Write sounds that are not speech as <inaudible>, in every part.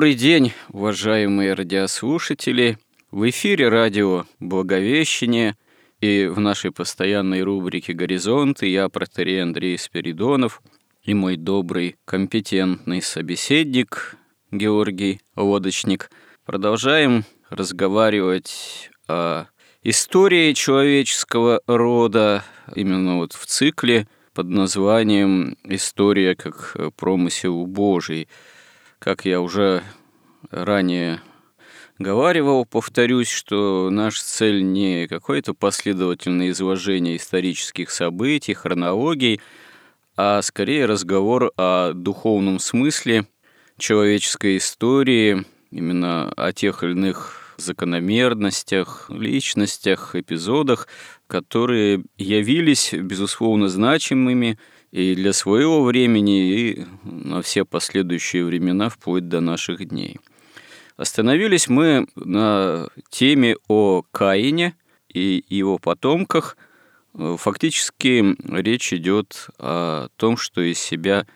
Добрый день, уважаемые радиослушатели! В эфире радио «Благовещение» и в нашей постоянной рубрике «Горизонты» я, протерей Андрей Спиридонов, и мой добрый, компетентный собеседник Георгий Лодочник продолжаем разговаривать о истории человеческого рода, именно вот в цикле под названием «История как промысел Божий», как я уже ранее говаривал, повторюсь, что наша цель не какое-то последовательное изложение исторических событий, хронологий, а скорее разговор о духовном смысле человеческой истории, именно о тех или иных закономерностях, личностях, эпизодах, которые явились, безусловно, значимыми и для своего времени, и на все последующие времена, вплоть до наших дней. Остановились мы на теме о Каине и его потомках. Фактически речь идет о том, что из себя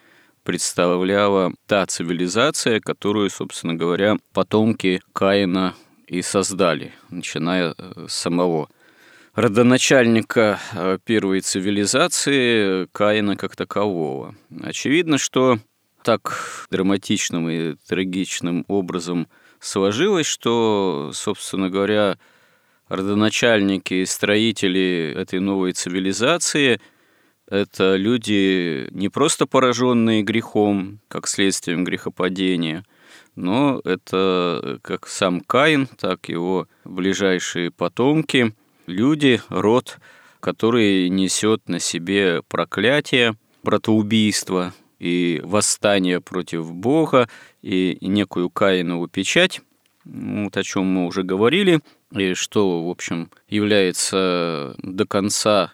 представляла та цивилизация, которую, собственно говоря, потомки Каина и создали, начиная с самого родоначальника э, первой цивилизации Каина как такового. Очевидно, что так драматичным и трагичным образом сложилось, что, собственно говоря, родоначальники и строители этой новой цивилизации – это люди не просто пораженные грехом, как следствием грехопадения, но это как сам Каин, так и его ближайшие потомки – люди, род, который несет на себе проклятие, братоубийство и восстание против Бога и некую Каинову печать, вот о чем мы уже говорили, и что, в общем, является до конца,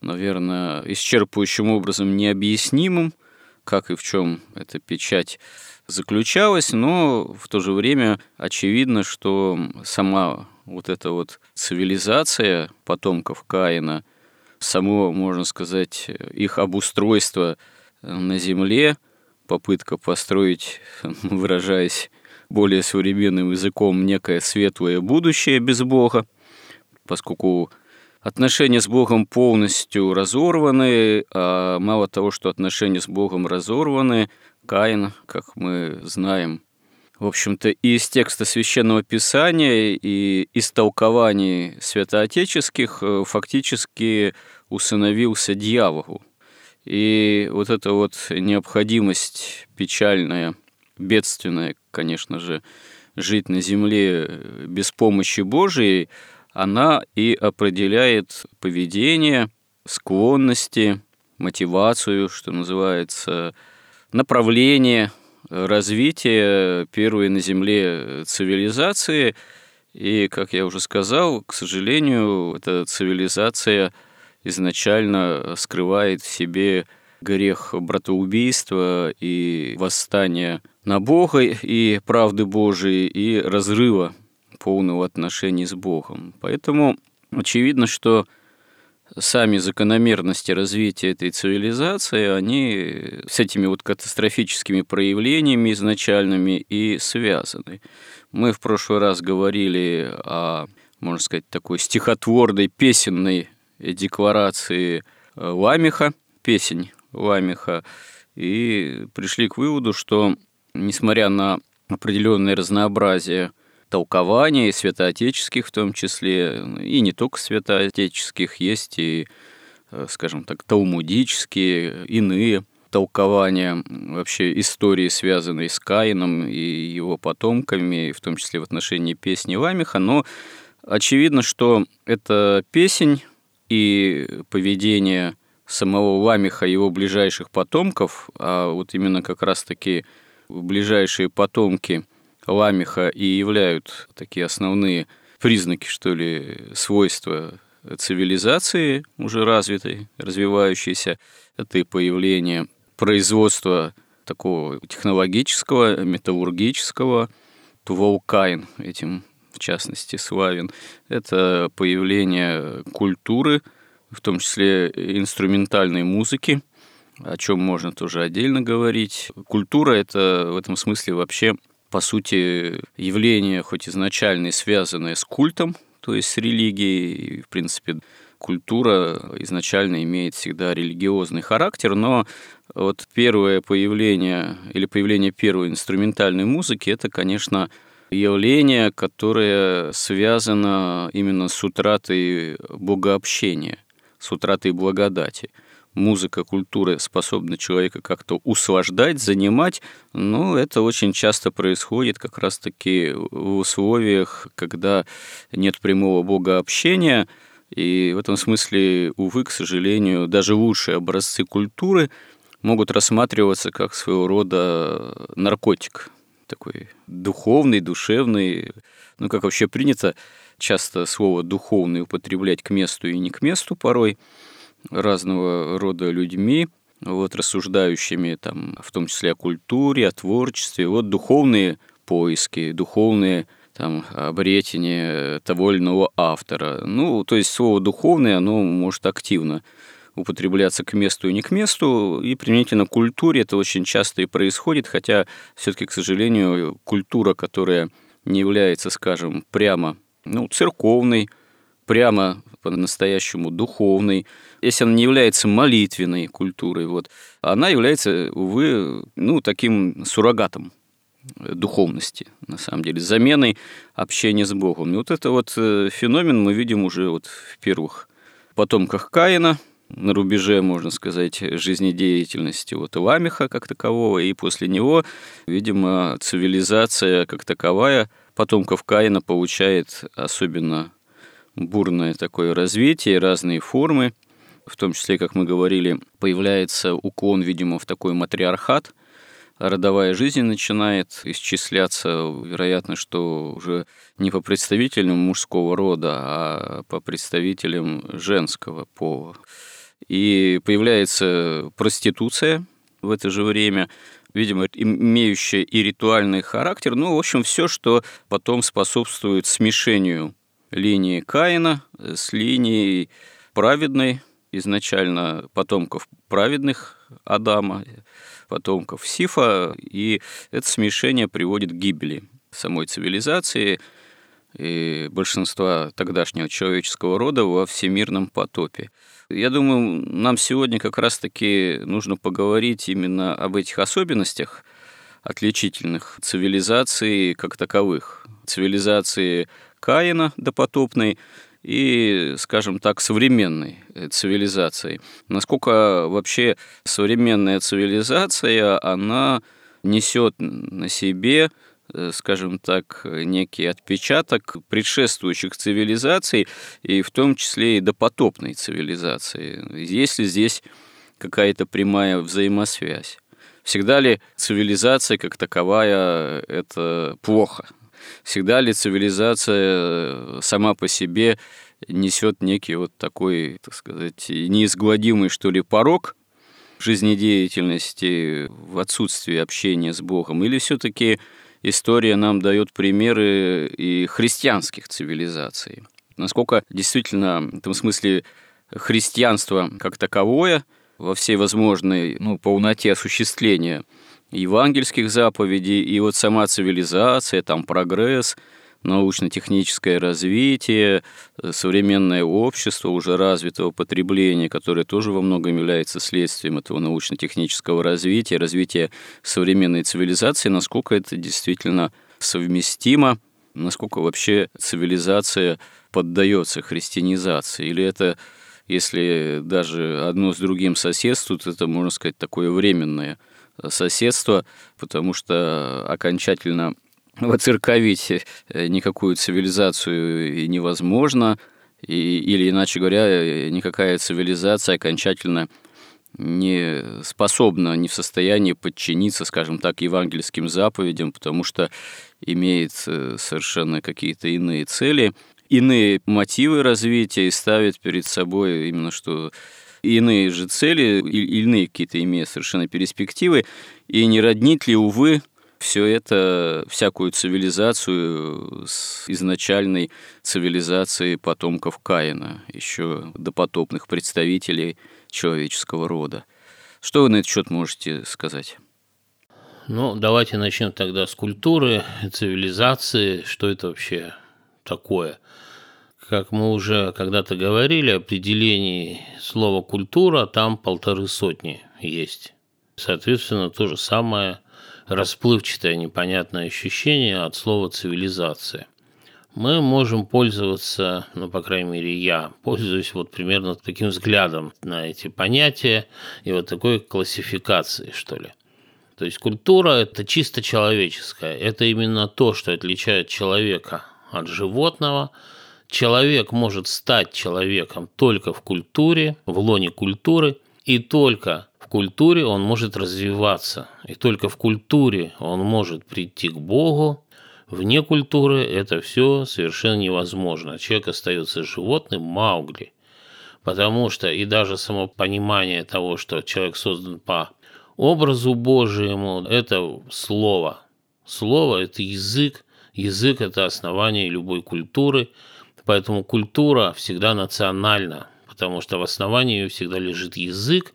наверное, исчерпывающим образом необъяснимым, как и в чем эта печать заключалась, но в то же время очевидно, что сама вот эта вот цивилизация потомков Каина, само, можно сказать, их обустройство на Земле, попытка построить, <laughs> выражаясь более современным языком, некое светлое будущее без Бога, поскольку отношения с Богом полностью разорваны, а мало того, что отношения с Богом разорваны, Каин, как мы знаем, в общем-то, и из текста Священного Писания, и из толкований святоотеческих э, фактически усыновился дьяволу. И вот эта вот необходимость печальная, бедственная, конечно же, жить на земле э, без помощи Божией, она и определяет поведение, склонности, мотивацию, что называется, направление – развитие первой на Земле цивилизации. И, как я уже сказал, к сожалению, эта цивилизация изначально скрывает в себе грех братоубийства и восстания на Бога и правды Божией, и разрыва полного отношений с Богом. Поэтому очевидно, что сами закономерности развития этой цивилизации, они с этими вот катастрофическими проявлениями изначальными и связаны. Мы в прошлый раз говорили о, можно сказать, такой стихотворной, песенной декларации э, Ламиха, песень Ламиха, и пришли к выводу, что, несмотря на определенное разнообразие толкований, святоотеческих в том числе, и не только святоотеческих, есть и, э, скажем так, талмудические, иные толкования вообще истории, связанной с Каином и его потомками, в том числе в отношении песни Ламиха, но очевидно, что эта песень и поведение самого Ламиха и его ближайших потомков, а вот именно как раз-таки ближайшие потомки Ламиха и являют такие основные признаки, что ли, свойства цивилизации уже развитой, развивающейся. Это и появление производства такого технологического, металлургического, Тувалкайн этим в частности славен. Это появление культуры, в том числе инструментальной музыки, о чем можно тоже отдельно говорить. Культура – это в этом смысле вообще, по сути, явление, хоть изначально связанное с культом, то есть с религией, в принципе, культура изначально имеет всегда религиозный характер, но вот первое появление или появление первой инструментальной музыки – это, конечно, явление, которое связано именно с утратой богообщения, с утратой благодати. Музыка, культура способна человека как-то услаждать, занимать, но это очень часто происходит как раз-таки в условиях, когда нет прямого богообщения, и в этом смысле, увы, к сожалению, даже лучшие образцы культуры могут рассматриваться как своего рода наркотик, такой духовный, душевный, ну, как вообще принято часто слово «духовный» употреблять к месту и не к месту порой, разного рода людьми, вот, рассуждающими там, в том числе о культуре, о творчестве, вот духовные поиски, духовные там, обретение того или иного автора. Ну, то есть слово «духовный», оно может активно употребляться к месту и не к месту, и применительно к культуре это очень часто и происходит, хотя все-таки, к сожалению, культура, которая не является, скажем, прямо ну, церковной, прямо по-настоящему духовной, если она не является молитвенной культурой, вот, она является, увы, ну, таким суррогатом духовности, на самом деле, заменой общения с Богом. И вот это вот э, феномен мы видим уже вот в первых потомках Каина, на рубеже, можно сказать, жизнедеятельности вот Ламиха как такового, и после него, видимо, цивилизация как таковая потомков Каина получает особенно бурное такое развитие, разные формы, в том числе, как мы говорили, появляется уклон, видимо, в такой матриархат, родовая жизнь начинает исчисляться, вероятно, что уже не по представителям мужского рода, а по представителям женского пола. И появляется проституция в это же время, видимо, имеющая и ритуальный характер, ну, в общем, все, что потом способствует смешению линии Каина с линией праведной, изначально потомков праведных Адама, потомков Сифа, и это смешение приводит к гибели самой цивилизации и большинства тогдашнего человеческого рода во всемирном потопе. Я думаю, нам сегодня как раз-таки нужно поговорить именно об этих особенностях отличительных цивилизаций как таковых. Цивилизации Каина допотопной и, скажем так, современной цивилизацией. Насколько вообще современная цивилизация, она несет на себе Э, скажем так, некий отпечаток предшествующих цивилизаций, и в том числе и допотопной цивилизации. Есть ли здесь какая-то прямая взаимосвязь? Всегда ли цивилизация как таковая – это плохо? Всегда ли цивилизация сама по себе несет некий вот такой, так сказать, неизгладимый, что ли, порог жизнедеятельности в отсутствии общения с Богом? Или все-таки история нам дает примеры и христианских цивилизаций. Насколько действительно в этом смысле христианство как таковое во всей возможной ну, полноте осуществления евангельских заповедей, и вот сама цивилизация, там прогресс – научно-техническое развитие, э, современное общество уже развитого потребления, которое тоже во многом является следствием этого научно-технического развития, развития современной цивилизации, насколько это действительно совместимо, насколько вообще цивилизация поддается христианизации, или это если даже одно с другим соседствует, это, можно сказать, такое временное соседство, потому что окончательно воцерковить э, никакую цивилизацию невозможно, и, или, иначе говоря, никакая цивилизация окончательно не способна, не в состоянии подчиниться, скажем так, евангельским заповедям, потому что имеет э, совершенно какие-то иные цели, иные мотивы развития и ставит перед собой именно что иные же цели, иные какие-то имеют совершенно перспективы, и не роднит ли, увы, все это, всякую цивилизацию с изначальной цивилизацией потомков Каина, еще допотопных представителей человеческого рода. Что вы на этот счет можете сказать? Ну, давайте начнем тогда с культуры, цивилизации. Что это вообще такое? Как мы уже когда-то говорили, определений слова «культура» там полторы сотни есть. Соответственно, то же самое расплывчатое непонятное ощущение от слова «цивилизация». Мы можем пользоваться, ну, по крайней мере, я пользуюсь вот примерно таким взглядом на эти понятия и вот такой классификацией, что ли. То есть культура – это чисто человеческое. Это именно то, что отличает человека от животного. Человек может стать человеком только в культуре, в лоне культуры, и только в культуре он может развиваться, и только в культуре он может прийти к Богу. Вне культуры это все совершенно невозможно. Человек остается животным Маугли. Потому что и даже само понимание того, что человек создан по образу Божьему, это слово. Слово – это язык, язык – это основание любой культуры, поэтому культура всегда национальна, потому что в основании ее всегда лежит язык,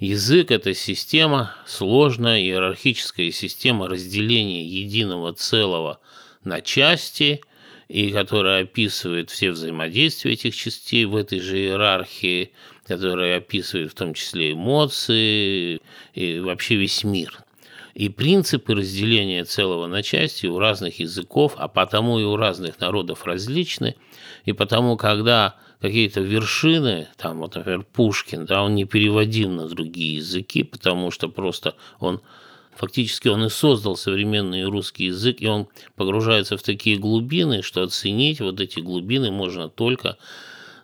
Язык – это система, сложная иерархическая система разделения единого целого на части, и которая описывает все взаимодействия этих частей в этой же иерархии, которая описывает в том числе эмоции и вообще весь мир. И принципы разделения целого на части у разных языков, а потому и у разных народов различны, и потому, когда какие-то вершины, там вот, например, Пушкин, да, он не переводим на другие языки, потому что просто он фактически он и создал современный русский язык, и он погружается в такие глубины, что оценить вот эти глубины можно только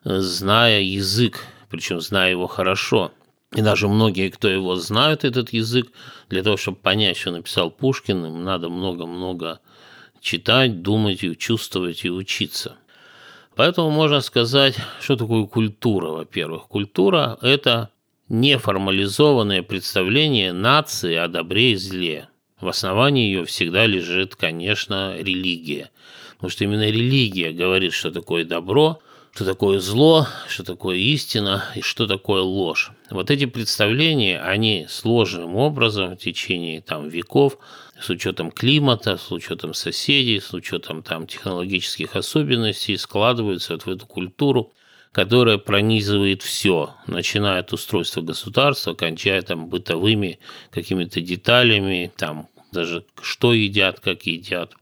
э, зная язык, причем зная его хорошо. И даже многие, кто его знают, этот язык, для того, чтобы понять, что написал Пушкин, им надо много-много читать, думать, и чувствовать и учиться. Поэтому можно сказать, что такое культура, во-первых. Культура – это неформализованное представление нации о добре и зле. В основании ее всегда лежит, конечно, религия. Потому что именно религия говорит, что такое добро, что такое зло, что такое истина и что такое ложь. Вот эти представления, они сложным образом в течение там, веков с учетом климата, с учетом соседей, с учетом там технологических особенностей складываются вот в эту культуру, которая пронизывает все, начиная от устройства государства, кончая там бытовыми какими-то деталями, там даже что едят, как едят,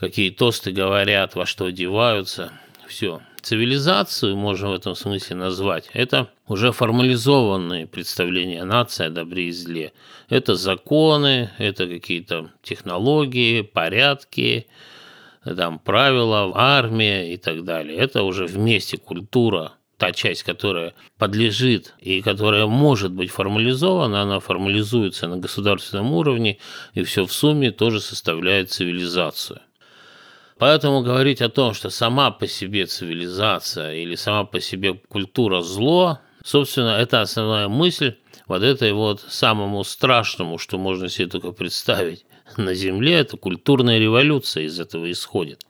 какие тосты говорят, во что одеваются, все. Цивилизацию можно в этом смысле назвать. Это уже формализованные представления нации о добре и зле. Это законы, это какие-то технологии, порядки, там, правила, армия и так далее. Это уже вместе культура, та часть, которая подлежит и которая может быть формализована, она формализуется на государственном уровне, и все в сумме тоже составляет цивилизацию. Поэтому говорить о том, что сама по себе цивилизация или сама по себе культура зло, собственно, это основная мысль вот этой вот самому страшному, что можно себе только представить на Земле, это культурная революция из этого исходит.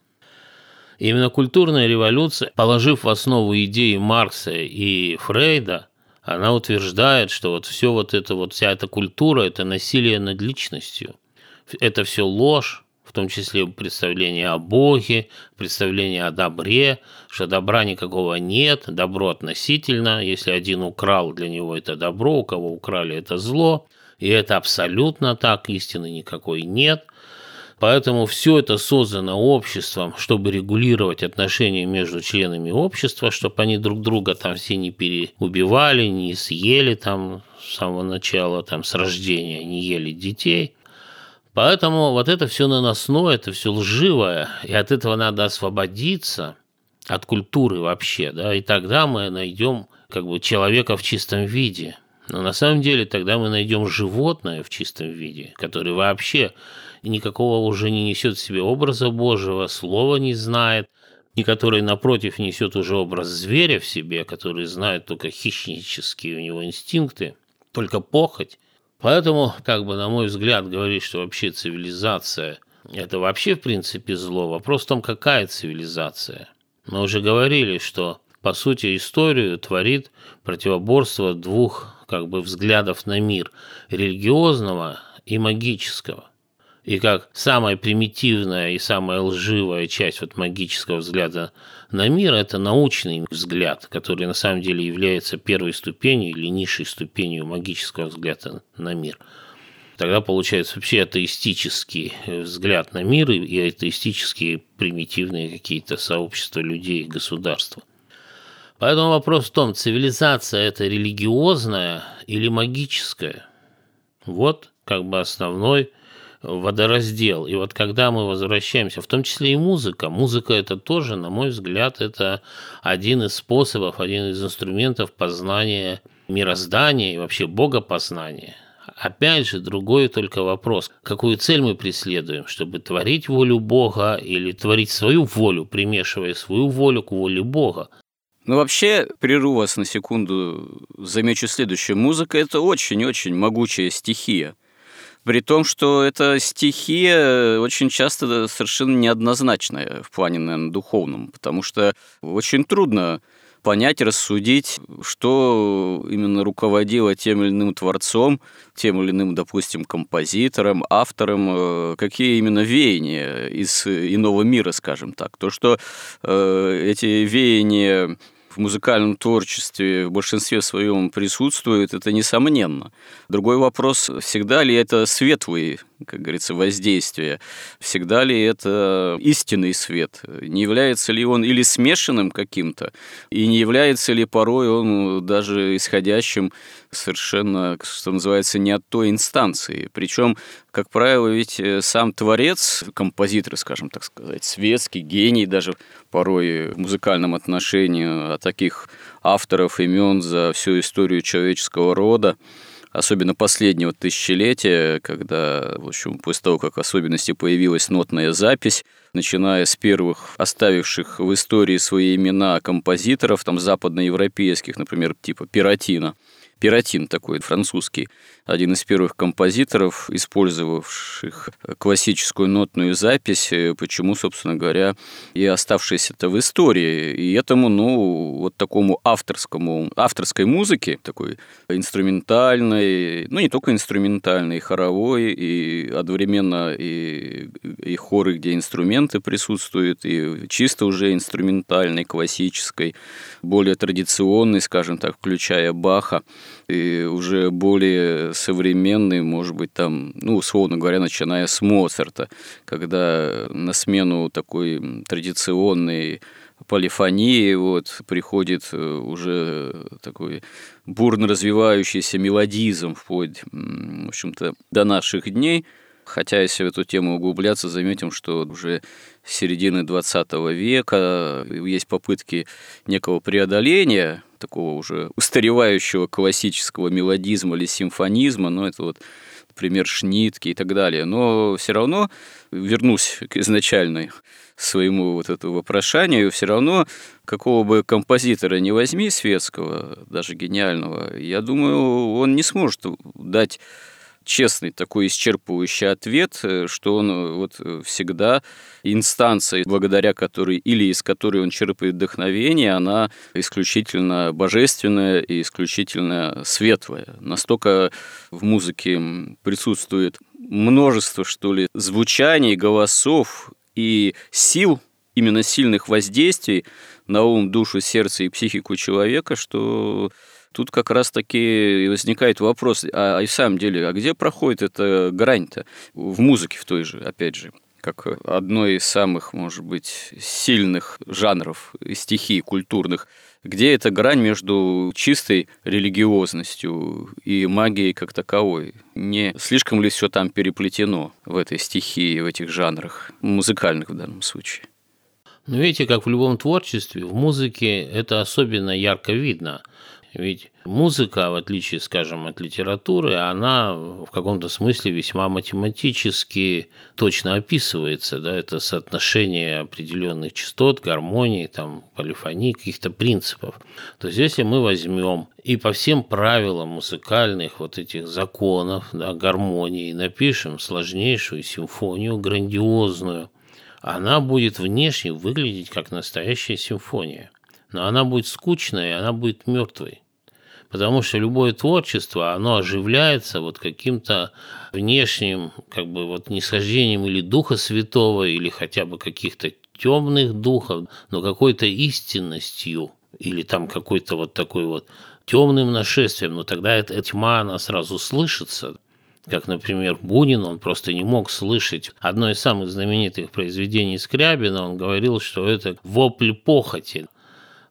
Именно культурная революция, положив в основу идеи Маркса и Фрейда, она утверждает, что вот все вот это вот, вся эта культура – это насилие над личностью. Это все ложь, в том числе представление о Боге, представление о добре, что добра никакого нет, добро относительно, если один украл, для него это добро, у кого украли, это зло, и это абсолютно так, истины никакой нет. Поэтому все это создано обществом, чтобы регулировать отношения между членами общества, чтобы они друг друга там все не переубивали, не съели там с самого начала, там с рождения, не ели детей. Поэтому вот это все наносное, это все лживое, и от этого надо освободиться, от культуры вообще, да, и тогда мы найдем как бы человека в чистом виде. Но на самом деле тогда мы найдем животное в чистом виде, которое вообще никакого уже не несет в себе образа Божьего, слова не знает, и который, напротив, несет уже образ зверя в себе, который знает только хищнические у него инстинкты, только похоть. Поэтому, как бы, на мой взгляд, говорить, что вообще цивилизация – это вообще, в принципе, зло. Вопрос в том, какая цивилизация. Мы уже говорили, что, по сути, историю творит противоборство двух как бы взглядов на мир – религиозного и магического. И как самая примитивная и самая лживая часть вот магического взгляда на мир – это научный взгляд, который на самом деле является первой ступенью или низшей ступенью магического взгляда на мир. Тогда получается вообще атеистический взгляд на мир и атеистические примитивные какие-то сообщества людей государства. Поэтому вопрос в том, цивилизация это религиозная или магическая? Вот как бы основной водораздел. И вот когда мы возвращаемся, в том числе и музыка, музыка это тоже, на мой взгляд, это один из способов, один из инструментов познания мироздания и вообще богопознания. Опять же, другой только вопрос, какую цель мы преследуем, чтобы творить волю Бога или творить свою волю, примешивая свою волю к воле Бога. Ну, вообще, прерву вас на секунду, замечу следующее. Музыка – это очень-очень могучая стихия. При том, что эта стихия очень часто совершенно неоднозначная в плане, наверное, духовном, потому что очень трудно понять, рассудить, что именно руководило тем или иным творцом, тем или иным, допустим, композитором, автором, э, какие именно веяния из иного мира, скажем так. То, что э, эти веяния в музыкальном творчестве в большинстве своем присутствует, это несомненно. Другой вопрос, всегда ли это светлые, как говорится, воздействия, всегда ли это истинный свет, не является ли он или смешанным каким-то, и не является ли порой он даже исходящим совершенно, что называется, не от той инстанции. Причем, как правило, ведь э, сам творец, композитор, скажем так сказать, светский, гений даже порой в музыкальном отношении, а таких авторов имен за всю историю человеческого рода, особенно последнего тысячелетия, когда, в общем, после того, как особенности появилась нотная запись, начиная с первых оставивших в истории свои имена композиторов, там, западноевропейских, например, типа Пиратина, Пиратин такой французский, один из первых композиторов, использовавших классическую нотную запись, э, почему, собственно говоря, и оставшаяся-то в истории. И этому, ну, вот такому авторскому, авторской музыке, такой инструментальной, ну, не только инструментальной, и хоровой, и одновременно и, и хоры, где инструменты присутствуют, и чисто уже инструментальной, классической, более традиционной, скажем так, включая Баха, и уже более современный, может быть, там, ну, условно говоря, начиная с Моцарта, когда на смену такой традиционной полифонии вот, приходит э, уже такой бурно развивающийся мелодизм вплоть, в общем-то, до наших дней – Хотя, если в эту тему углубляться, заметим, что уже с середины 20 века есть попытки некого преодоления такого уже устаревающего классического мелодизма или симфонизма, но это вот, например, Шнитки и так далее. Но все равно, вернусь к изначальной своему вот этому вопрошанию, все равно какого бы композитора не возьми светского, даже гениального, я думаю, он не сможет дать честный такой исчерпывающий ответ, э, что он э, вот э, всегда инстанция, благодаря которой или из которой он черпает вдохновение, она исключительно божественная и исключительно светлая. Настолько в музыке присутствует множество, что ли, звучаний, голосов и сил, именно сильных воздействий на ум, душу, сердце и психику человека, что Тут как раз-таки возникает вопрос, а, а и в самом деле, а где проходит эта грань-то в музыке в той же, опять же? как одно из самых, может быть, сильных жанров стихий культурных, где эта грань между чистой религиозностью и магией как таковой? Не слишком ли все там переплетено в этой стихии, в этих жанрах, музыкальных в данном случае? Ну, видите, как в любом творчестве, в музыке это особенно ярко видно. Ведь музыка, в отличие, скажем, от литературы, она в каком-то смысле весьма математически точно описывается. Да? Это соотношение определенных частот, гармонии, там, полифонии, каких-то принципов. То есть, если мы возьмем и по всем правилам музыкальных вот этих законов, да, гармонии напишем сложнейшую симфонию, грандиозную, она будет внешне выглядеть как настоящая симфония. Но она будет скучной, и она будет мертвой. Потому что любое творчество, оно оживляется вот каким-то внешним, как бы вот нисхождением или Духа Святого, или хотя бы каких-то темных духов, но какой-то истинностью, или там какой-то вот такой вот темным нашествием, но тогда эта тьма, она сразу слышится. Как, например, Бунин, он просто не мог слышать. Одно из самых знаменитых произведений Скрябина, он говорил, что это вопль похоти.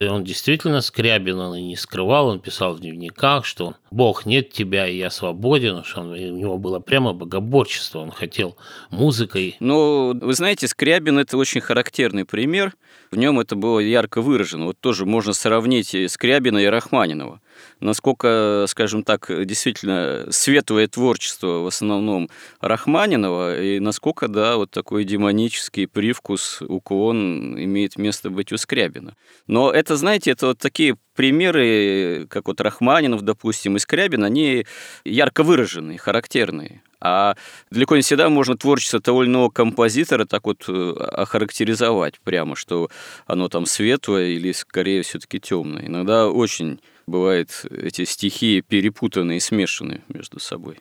И он действительно Скрябин, он и не скрывал, он писал в дневниках, что «Бог, нет тебя, и я свободен», что он, у него было прямо богоборчество, он хотел музыкой. Ну, вы знаете, Скрябин – это очень характерный пример, в нем это было ярко выражено. Вот тоже можно сравнить Скрябина и Рахманинова насколько, скажем так, действительно светлое творчество в основном Рахманинова, и насколько, да, вот такой демонический привкус, уклон имеет место быть у Скрябина. Но это, знаете, это вот такие примеры, как вот Рахманинов, допустим, и Скрябин, они ярко выраженные, характерные. А далеко не всегда можно творчество того или иного композитора так вот э, охарактеризовать прямо, что оно там светлое или скорее все-таки темное. Иногда очень бывает эти стихии перепутаны и смешаны между собой.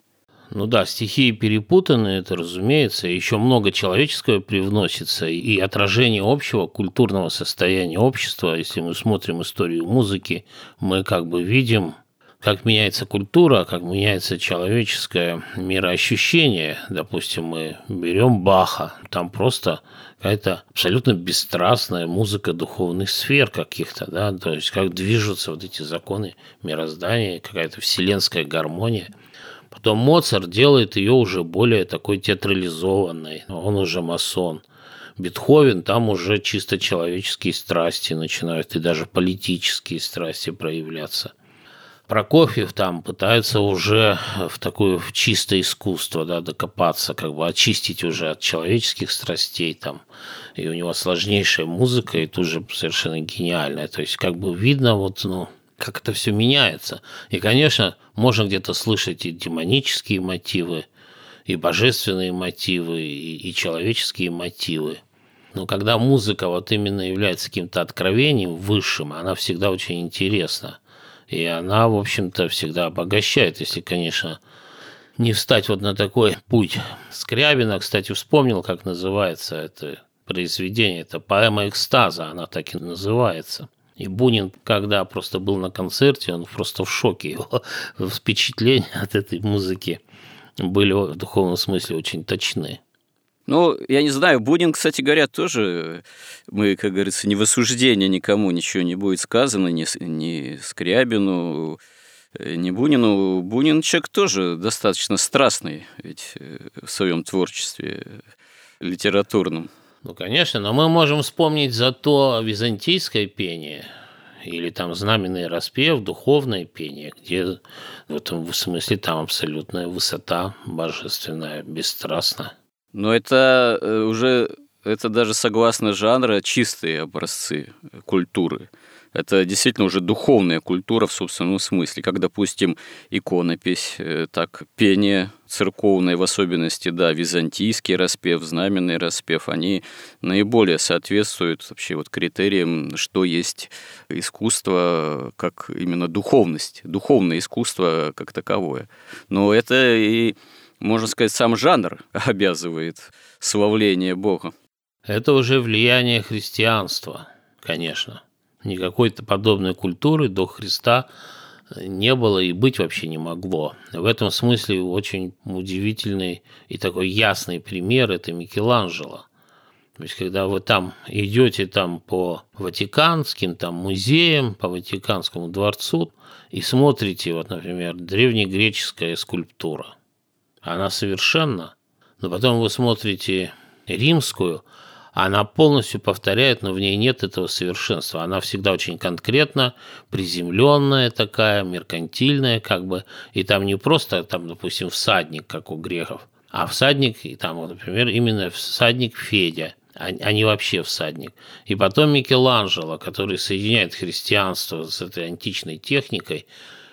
Ну да, стихии перепутаны, это разумеется, еще много человеческого привносится, и отражение общего культурного состояния общества, если мы смотрим историю музыки, мы как бы видим, как меняется культура, как меняется человеческое мироощущение. Допустим, мы берем Баха, там просто какая-то абсолютно бесстрастная музыка духовных сфер каких-то, да, то есть как движутся вот эти законы мироздания, какая-то вселенская гармония – Потом Моцарт делает ее уже более такой театрализованной, он уже масон. Бетховен, там уже чисто человеческие страсти начинают, и даже политические страсти проявляться. Прокофьев там пытается уже в такое в чистое искусство да, докопаться, как бы очистить уже от человеческих страстей там. И у него сложнейшая музыка, и тоже совершенно гениальная. То есть как бы видно вот, ну, как это все меняется. И, конечно, можно где-то слышать и демонические мотивы, и божественные мотивы, и, и человеческие мотивы. Но когда музыка вот именно является каким-то откровением высшим, она всегда очень интересна. И она, в общем-то, всегда обогащает, если, конечно, не встать вот на такой путь. Скрябина, кстати, вспомнил, как называется это произведение. Это поэма экстаза, она так и называется – и Бунин, когда просто был на концерте, он просто в шоке. Его <laughs> впечатления от этой музыки были в духовном смысле очень точны. Ну, я не знаю, Бунин, кстати говоря, тоже, мы, как говорится, не в осуждение никому ничего не будет сказано, ни, ни Скрябину, ни Бунину. Бунин человек тоже достаточно страстный ведь э, в своем творчестве литературном. Ну, конечно, но мы можем вспомнить зато византийское пение или там знаменный распев, духовное пение, где в этом смысле там абсолютная высота божественная, бесстрастна. Но это э, уже, это даже согласно жанра, чистые образцы культуры. Это действительно уже духовная культура в собственном смысле, как, допустим, иконопись, э, так пение церковное, в особенности, да, византийский распев, знаменный распев, они наиболее соответствуют вообще вот критериям, что есть искусство как именно духовность, духовное искусство как таковое. Но это и, можно сказать, сам жанр обязывает славление Бога. Это уже влияние христианства, конечно. Никакой-то подобной культуры до Христа не было и быть вообще не могло. В этом смысле очень удивительный и такой ясный пример – это Микеланджело. То есть, когда вы там идете там по Ватиканским там, музеям, по Ватиканскому дворцу и смотрите, вот, например, древнегреческая скульптура, она совершенна, но потом вы смотрите римскую, она полностью повторяет, но в ней нет этого совершенства. Она всегда очень конкретно, приземленная такая, меркантильная, как бы, и там не просто, там, допустим, всадник, как у греков, а всадник, и там, например, именно всадник Федя, а, а не вообще всадник. И потом Микеланджело, который соединяет христианство с этой античной техникой,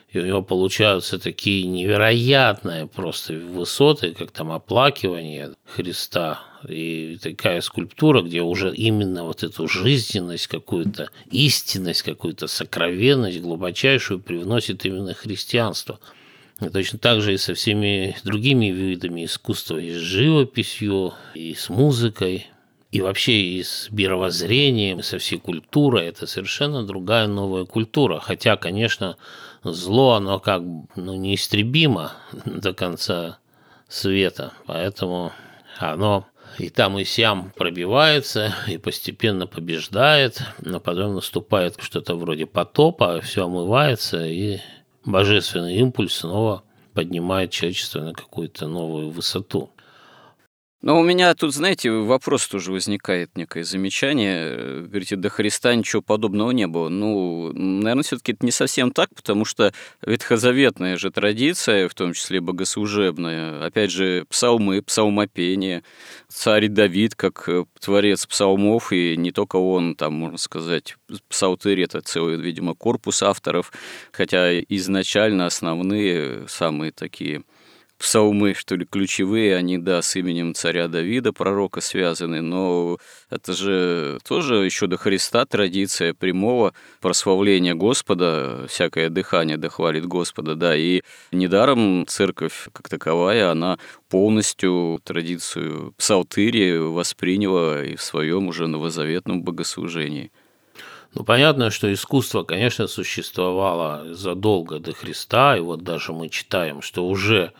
и у него получаются такие невероятные просто высоты, как там оплакивание Христа, и такая скульптура, где уже именно вот эту жизненность, какую-то истинность, какую-то сокровенность глубочайшую привносит именно христианство. И точно так же и со всеми другими видами искусства, и с живописью, и с музыкой, и вообще и с мировоззрением, и со всей культурой. Это совершенно другая новая культура. Хотя, конечно, зло, оно как ну, неистребимо <laughs> до конца света. Поэтому оно и там и сям пробивается, и постепенно побеждает, но потом наступает что-то вроде потопа, все омывается, и божественный импульс снова поднимает человечество на какую-то новую высоту. Но у меня тут, знаете, вопрос тоже возникает, некое замечание. Говорите, до Христа ничего подобного не было. Ну, наверное, все таки это не совсем так, потому что ветхозаветная же традиция, в том числе богослужебная, опять же, псалмы, псалмопение, царь Давид как э, творец псалмов, и не только он, там, можно сказать, псалтырь – это целый, видимо, корпус авторов, хотя изначально основные, самые такие – псалмы, что ли, ключевые, они, да, с именем царя Давида, пророка, связаны, но это же тоже еще до Христа традиция прямого прославления Господа, всякое дыхание дохвалит Господа, да, и недаром церковь как таковая, она полностью традицию псалтыри восприняла и в своем уже новозаветном богослужении. Ну, понятно, что искусство, конечно, существовало задолго до Христа, и вот даже мы читаем, что уже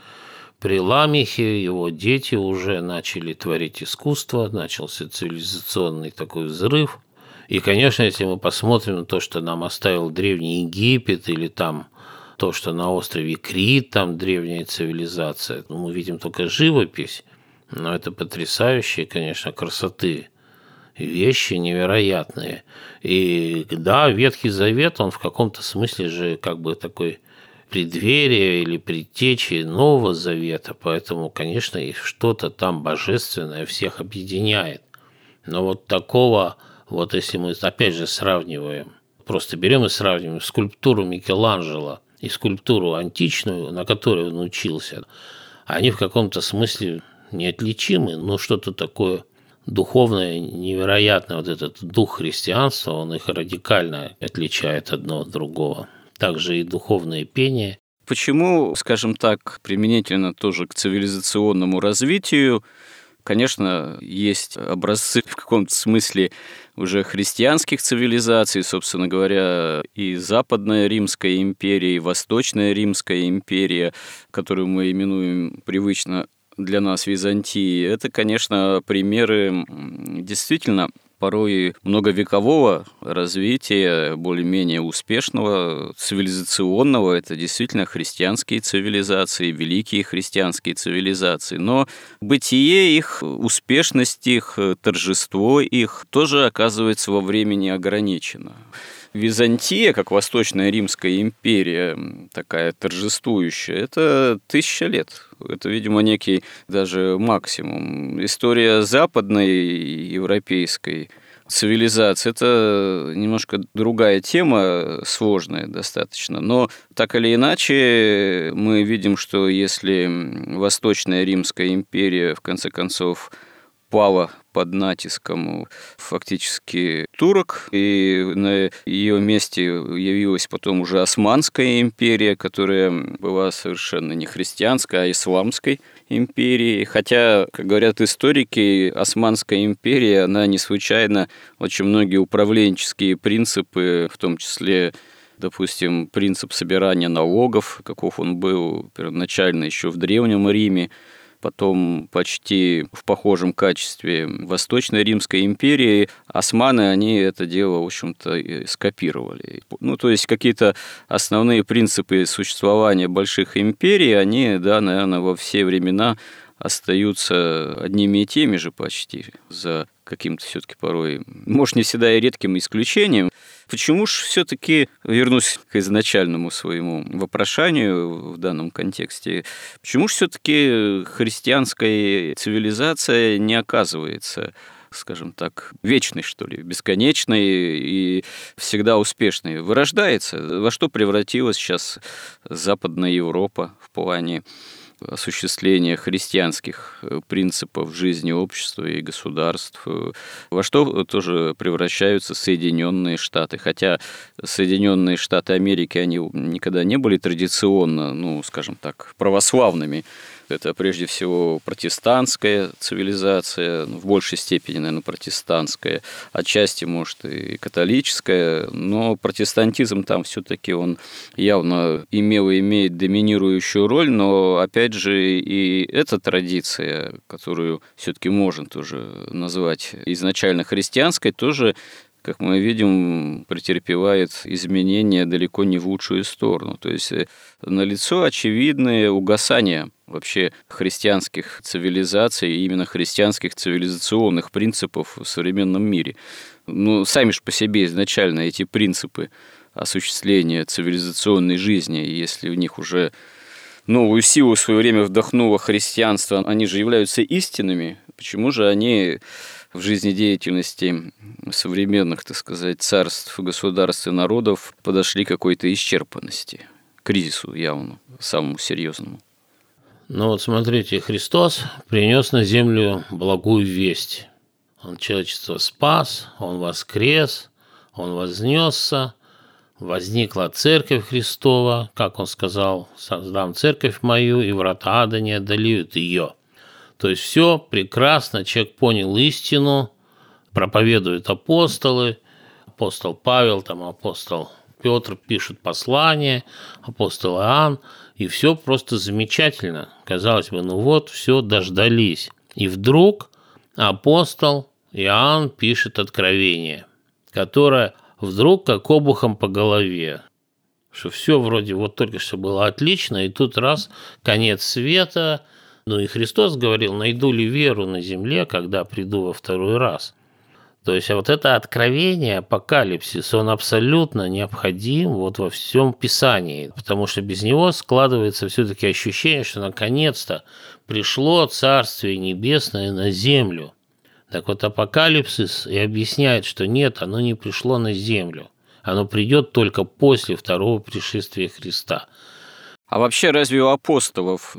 при Ламехе его дети уже начали творить искусство, начался цивилизационный такой взрыв. И, конечно, если мы посмотрим на то, что нам оставил Древний Египет или там то, что на острове Крит, там древняя цивилизация, ну, мы видим только живопись, но это потрясающие, конечно, красоты вещи невероятные. И да, Ветхий Завет, он в каком-то смысле же как бы такой преддверие или предтечи Нового Завета, поэтому, конечно, и что-то там божественное всех объединяет. Но вот такого, вот если мы опять же сравниваем, просто берем и сравниваем скульптуру Микеланджело и скульптуру античную, на которой он учился, они в каком-то смысле неотличимы, но что-то такое духовное, невероятное, вот этот дух христианства, он их радикально отличает одно от другого также и духовное пение. Почему, скажем так, применительно тоже к цивилизационному развитию, конечно, есть образцы в каком-то смысле уже христианских цивилизаций, собственно говоря, и Западная Римская империя, и Восточная Римская империя, которую мы именуем привычно для нас Византией, это, конечно, примеры действительно порой многовекового развития, более-менее успешного, цивилизационного. Это действительно христианские цивилизации, великие христианские цивилизации. Но бытие их, успешность их, торжество их тоже оказывается во времени ограничено. Византия, как Восточная Римская империя, такая торжествующая, это тысяча лет. Это, видимо, некий даже максимум. История западной европейской цивилизации – это немножко другая тема, сложная достаточно. Но так или иначе, мы видим, что если Восточная Римская империя, в конце концов, пала под натиском фактически турок, и на ее месте явилась потом уже Османская империя, которая была совершенно не христианской, а исламской империей. Хотя, как говорят историки, Османская империя, она не случайно очень многие управленческие принципы, в том числе допустим, принцип собирания налогов, каков он был первоначально еще в Древнем Риме, потом почти в похожем качестве Восточной Римской империи, османы, они это дело, в общем-то, скопировали. Ну, то есть какие-то основные принципы существования больших империй, они, да, наверное, во все времена остаются одними и теми же почти, за каким-то все-таки порой, может, не всегда и редким исключением. Почему же все-таки, вернусь к изначальному своему вопрошанию в данном контексте, почему же все-таки христианская цивилизация не оказывается скажем так, вечной, что ли, бесконечной и всегда успешной, вырождается. Во что превратилась сейчас Западная Европа в плане осуществления христианских э, принципов жизни общества и государств, во что тоже превращаются Соединенные Штаты. Хотя Соединенные Штаты Америки, они никогда не были традиционно, ну, скажем так, православными это прежде всего протестантская цивилизация, в большей степени, наверное, протестантская, отчасти, может, и католическая, но протестантизм там все-таки он явно имел и имеет доминирующую роль, но, опять же, и эта традиция, которую все-таки можно тоже назвать изначально христианской, тоже как мы видим, претерпевает изменения далеко не в лучшую сторону. То есть э, налицо очевидное угасание вообще христианских цивилизаций, именно христианских цивилизационных принципов в современном мире. Ну, сами же по себе изначально эти принципы осуществления цивилизационной жизни, если в них уже новую силу в свое время вдохнуло христианство, они же являются истинными, почему же они в жизнедеятельности современных, так сказать, царств, государств и народов подошли к какой-то исчерпанности, кризису явно, самому серьезному. Ну вот смотрите, Христос принес на землю благую весть. Он человечество спас, он воскрес, он вознесся, возникла церковь Христова, как он сказал, создам церковь мою, и врата ада не одолеют ее. То есть все прекрасно, человек понял истину, проповедуют апостолы, апостол Павел, там апостол Петр пишут послание, апостол Иоанн, и все просто замечательно. Казалось бы, ну вот, все, дождались. И вдруг апостол Иоанн пишет откровение, которое вдруг как обухом по голове, что все вроде вот только что было отлично, и тут раз конец света – ну и Христос говорил, найду ли веру на земле, когда приду во второй раз. То есть а вот это откровение, апокалипсис, он абсолютно необходим вот во всем Писании, потому что без него складывается все-таки ощущение, что наконец-то пришло Царствие Небесное на землю. Так вот апокалипсис и объясняет, что нет, оно не пришло на землю. Оно придет только после второго пришествия Христа. А вообще разве у апостолов,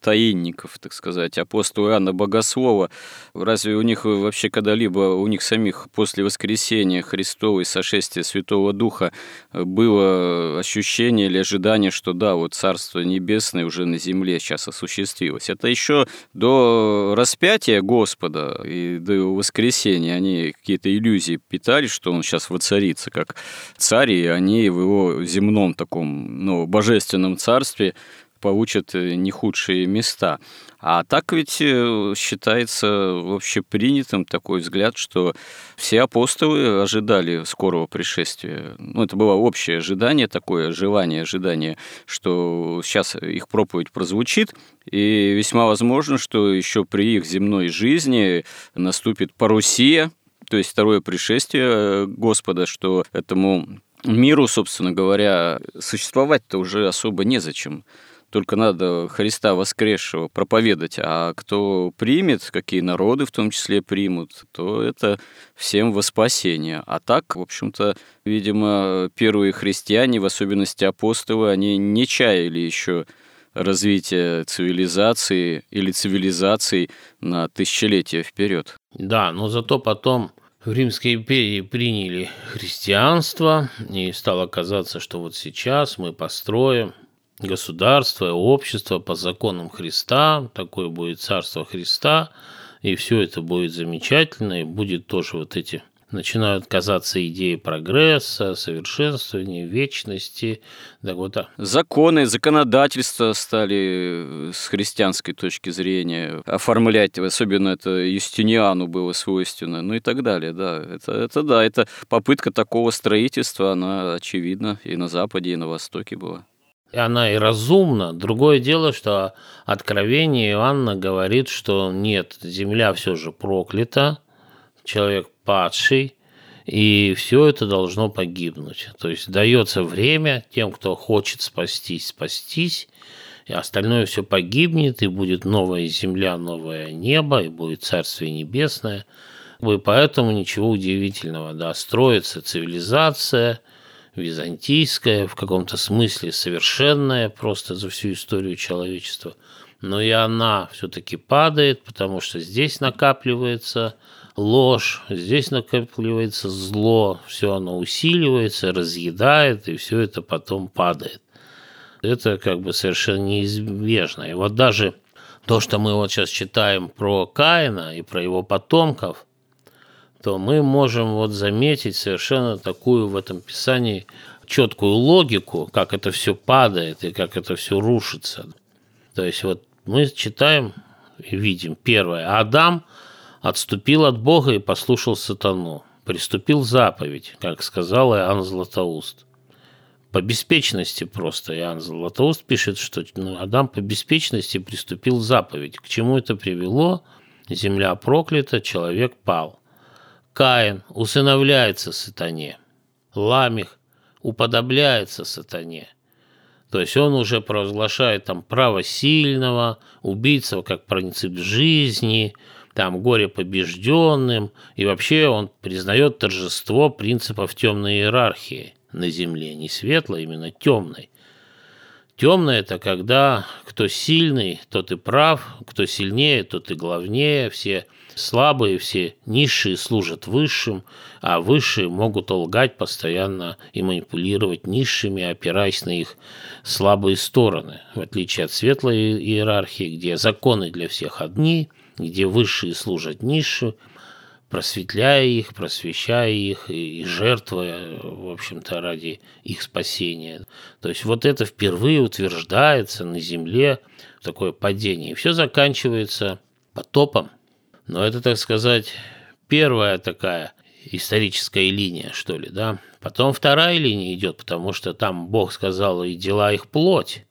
таинников, так сказать, апостола Иоанна Богослова, разве у них вообще когда-либо, у них самих после воскресения Христова и сошествия Святого Духа было ощущение или ожидание, что да, вот Царство Небесное уже на земле сейчас осуществилось? Это еще до распятия Господа и до воскресения они какие-то иллюзии питали, что он сейчас воцарится как царь, и они в его земном таком, ну, божественном Небесном Царстве получат э, не худшие места. А так ведь э, считается вообще принятым такой взгляд, что все апостолы ожидали скорого пришествия. Ну, это было общее ожидание такое, желание, ожидание, что сейчас их проповедь прозвучит, и весьма возможно, что еще при их земной жизни наступит парусия, то есть второе пришествие э, Господа, что этому миру, собственно говоря, существовать-то уже особо незачем. Только надо Христа воскресшего проповедать, а кто примет, какие народы в том числе примут, то это всем во спасение. А так, в общем-то, видимо, первые христиане, в особенности апостолы, они не чаяли еще развития цивилизации или цивилизаций на тысячелетия вперед. Да, но зато потом в Римской империи приняли христианство, и стало казаться, что вот сейчас мы построим государство, общество по законам Христа, такое будет царство Христа, и все это будет замечательно, и будет тоже вот эти начинают казаться идеи прогресса, совершенствования, вечности. Так вот, а. Законы, законодательство стали э, с христианской точки зрения оформлять, особенно это Юстиниану было свойственно, ну и так далее, да. Это, это да, это попытка такого строительства, она очевидна и на Западе, и на Востоке была. И она и разумна. Другое дело, что Откровение Иоанна говорит, что нет, земля все же проклята, человек падший, и все это должно погибнуть. То есть дается время тем, кто хочет спастись, спастись, и остальное все погибнет, и будет новая земля, новое небо, и будет Царствие Небесное. И поэтому ничего удивительного, да, строится цивилизация византийская, в каком-то смысле совершенная просто за всю историю человечества. Но и она все-таки падает, потому что здесь накапливается ложь, здесь накапливается зло, все оно усиливается, разъедает, и все это потом падает. Это как бы совершенно неизбежно. И вот даже то, что мы вот сейчас читаем про Каина и про его потомков, то мы можем вот заметить совершенно такую в этом писании четкую логику, как это все падает и как это все рушится. То есть вот мы читаем и видим, первое, Адам – отступил от Бога и послушал сатану, приступил заповедь, как сказал Иоанн Златоуст. По беспечности просто Иоанн Златоуст пишет, что ну, Адам по беспечности приступил заповедь. К чему это привело? Земля проклята, человек пал. Каин усыновляется сатане. Ламих уподобляется сатане. То есть он уже провозглашает там право сильного, убийца как принцип жизни, там горе побежденным, и вообще он признает торжество принципов темной иерархии. На Земле, не светлой, именно темной. Темное – это когда кто сильный, тот и прав, кто сильнее, тот и главнее, все слабые, все низшие служат высшим, а высшие могут лгать постоянно и манипулировать низшими, опираясь на их слабые стороны, в отличие от светлой иерархии, где законы для всех одни – где высшие служат низшим, просветляя их, просвещая их и жертвуя, в общем-то, ради их спасения. То есть вот это впервые утверждается на земле, такое падение. И все заканчивается потопом. Но это, так сказать, первая такая историческая линия, что ли, да. Потом вторая линия идет, потому что там Бог сказал, и дела их плоть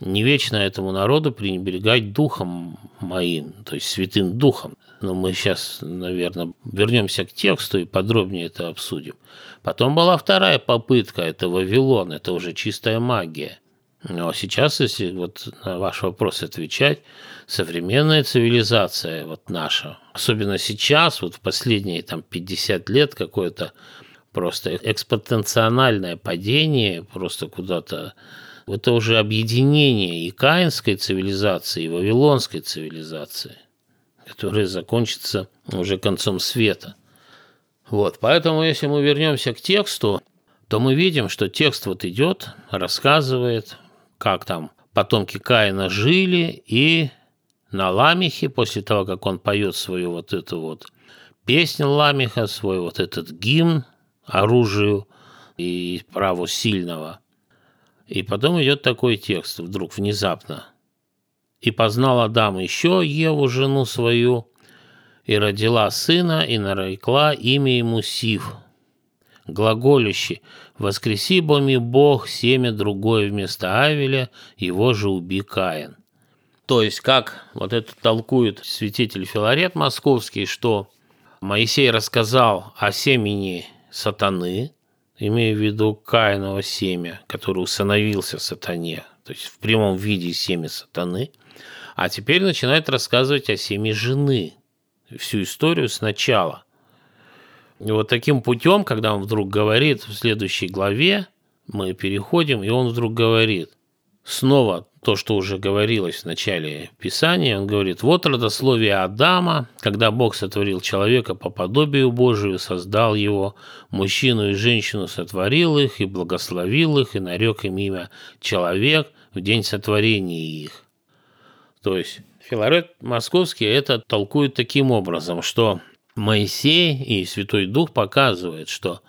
не вечно этому народу пренебрегать духом моим, то есть святым духом. Но мы сейчас, наверное, вернемся к тексту и подробнее это обсудим. Потом была вторая попытка, это Вавилон, это уже чистая магия. Но сейчас, если вот на ваш вопрос отвечать, современная цивилизация, вот наша, особенно сейчас, вот в последние там 50 лет какое-то просто экспотенциональное падение, просто куда-то это уже объединение и каинской цивилизации, и вавилонской цивилизации, которая закончится уже концом света. Вот, поэтому, если мы вернемся к тексту, то мы видим, что текст вот идет, рассказывает, как там потомки Каина жили, и на Ламехе, после того, как он поет свою вот эту вот песню Ламеха, свой вот этот гимн оружию и праву сильного – и потом идет такой текст вдруг внезапно. «И познал Адам еще Еву, жену свою, и родила сына, и нарекла имя ему Сив, глаголющий, «Воскреси боми Бог семя другое вместо Авеля, его же уби Каин». То есть, как вот это толкует святитель Филарет московский, что Моисей рассказал о семени сатаны, имея в виду Каиново семя, которое усыновился сатане, то есть в прямом виде семя сатаны, а теперь начинает рассказывать о семье жены, всю историю сначала. И вот таким путем, когда он вдруг говорит в следующей главе, мы переходим, и он вдруг говорит, снова то, что уже говорилось в начале Писания, он говорит, вот родословие Адама, когда Бог сотворил человека по подобию Божию, создал его, мужчину и женщину сотворил их, и благословил их, и нарек им имя человек в день сотворения их. То есть Филарет Московский это толкует таким образом, что Моисей и Святой Дух показывают, что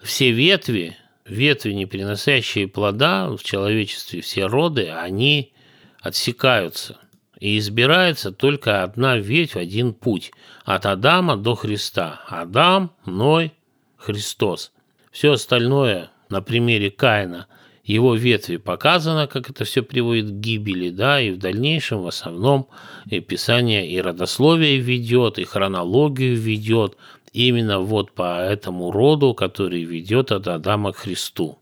все ветви, ветви, не приносящие плода в человечестве, все роды, они отсекаются. И избирается только одна ветвь, один путь. От Адама до Христа. Адам, Ной, Христос. Все остальное на примере Каина – его ветви показано, как это все приводит к гибели, да, и в дальнейшем в основном и Писание и родословие ведет, и хронологию ведет именно вот по этому роду, который ведет от Адама к Христу.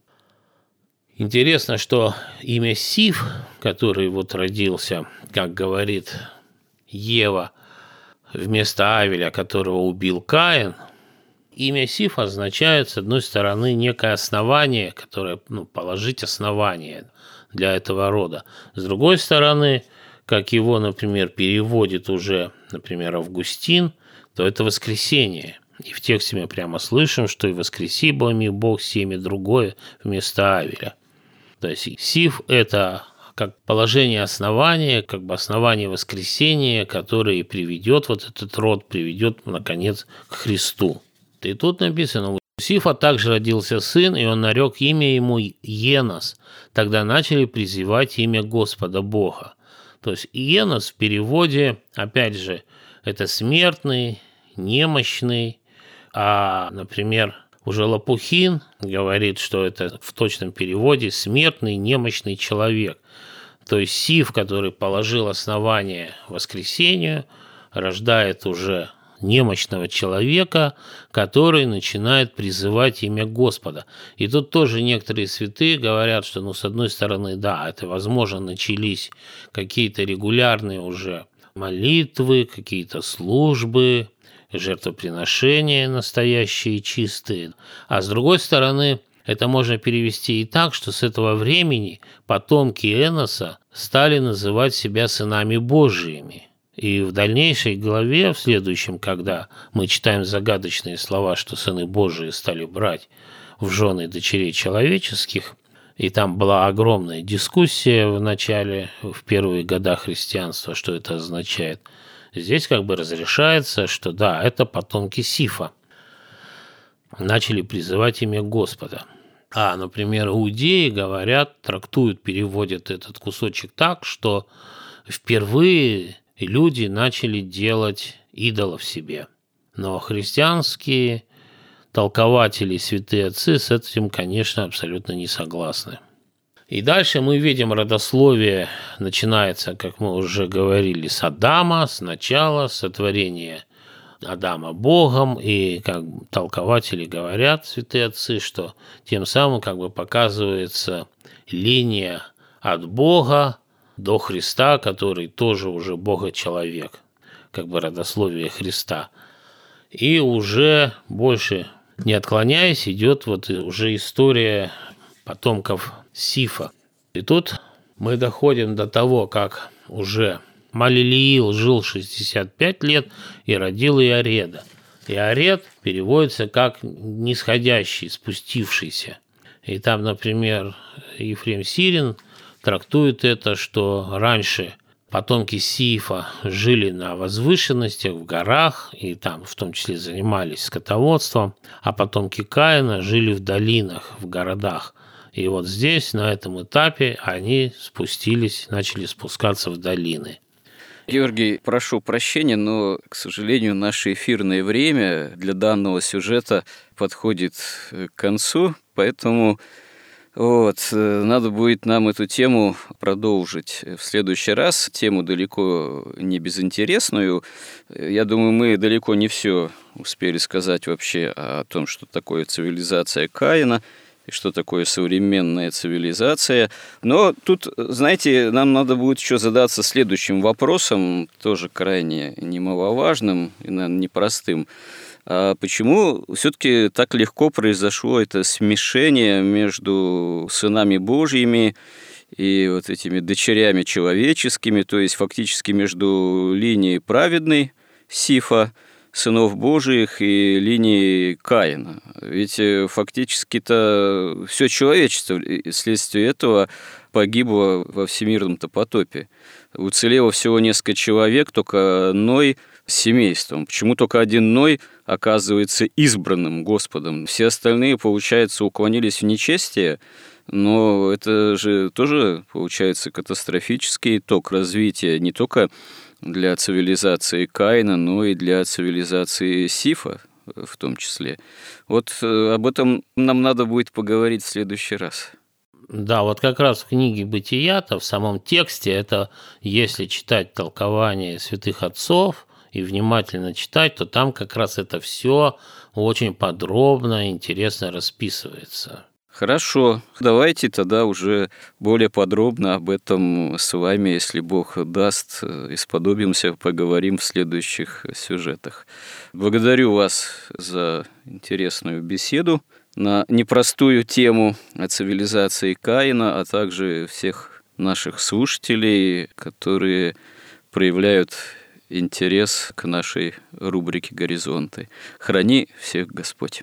Интересно, что имя Сив, который вот родился, как говорит Ева, вместо Авеля, которого убил Каин – имя Сиф означает, с одной стороны, некое основание, которое, ну, положить основание для этого рода. С другой стороны, как его, например, переводит уже, например, Августин, то это воскресение. И в тексте мы прямо слышим, что и воскреси Бами Бог семя другое вместо Авеля. То есть Сиф – это как положение основания, как бы основание воскресения, которое приведет вот этот род, приведет, наконец, к Христу. И тут написано, у Сифа также родился сын, и он нарек имя ему Енос. Тогда начали призывать имя Господа Бога. То есть Енос в переводе, опять же, это смертный, немощный, а, например, уже Лопухин говорит, что это в точном переводе смертный, немощный человек. То есть Сиф, который положил основание воскресению, рождает уже немощного человека, который начинает призывать имя Господа. И тут тоже некоторые святые говорят, что, ну, с одной стороны, да, это, возможно, начались какие-то регулярные уже молитвы, какие-то службы, жертвоприношения настоящие, чистые. А с другой стороны, это можно перевести и так, что с этого времени потомки Эноса стали называть себя сынами Божьими – и в дальнейшей главе, в следующем, когда мы читаем загадочные слова, что сыны Божии стали брать в жены дочерей человеческих, и там была огромная дискуссия в начале, в первые года христианства, что это означает. Здесь как бы разрешается, что да, это потомки Сифа. Начали призывать имя Господа. А, например, иудеи говорят, трактуют, переводят этот кусочек так, что впервые люди начали делать идолов себе. Но христианские толкователи, святые отцы с этим, конечно, абсолютно не согласны. И дальше мы видим родословие начинается, как мы уже говорили, с Адама, сначала сотворения Адама Богом, и как толкователи говорят, святые отцы, что тем самым как бы показывается линия от Бога до Христа, который тоже уже Бога-человек, как бы родословие Христа. И уже больше не отклоняясь, идет вот уже история потомков Сифа. И тут мы доходим до того, как уже Малилиил жил 65 лет и родил Иореда. Иоред переводится как нисходящий, спустившийся. И там, например, Ефрем Сирин – трактует это, что раньше потомки Сифа жили на возвышенностях, в горах, и там в том числе занимались скотоводством, а потомки Каина жили в долинах, в городах. И вот здесь, на этом этапе, они спустились, начали спускаться в долины. Георгий, прошу прощения, но, к сожалению, наше эфирное время для данного сюжета подходит к концу, поэтому вот, э, надо будет нам эту тему продолжить в следующий раз. Тему далеко не безинтересную. Я думаю, мы далеко не все успели сказать вообще о том, что такое цивилизация Каина и что такое современная цивилизация. Но тут, знаете, нам надо будет еще задаться следующим вопросом, тоже крайне немаловажным и, наверное, непростым. А почему все-таки так легко произошло это смешение между сынами Божьими и вот этими дочерями человеческими, то есть фактически между линией праведной Сифа, сынов Божиих и линией Каина. Ведь э, фактически-то все человечество вследствие этого погибло во всемирном-то потопе. Уцелело всего несколько человек, только Ной семейством. Почему только один Ной оказывается избранным Господом? Все остальные, получается, уклонились в нечестие, но это же тоже, получается, катастрофический итог развития не только для цивилизации Каина, но и для цивилизации Сифа в том числе. Вот э, об этом нам надо будет поговорить в следующий раз. Да, вот как раз в книге «Бытия»-то, в самом тексте, это если читать толкование святых отцов и внимательно читать, то там как раз это все очень подробно и интересно расписывается. Хорошо, давайте тогда уже более подробно об этом с вами, если Бог даст, исподобимся, поговорим в следующих сюжетах. Благодарю вас за интересную беседу на непростую тему о цивилизации Каина, а также всех наших слушателей, которые проявляют интерес к нашей рубрике «Горизонты». Храни всех Господь.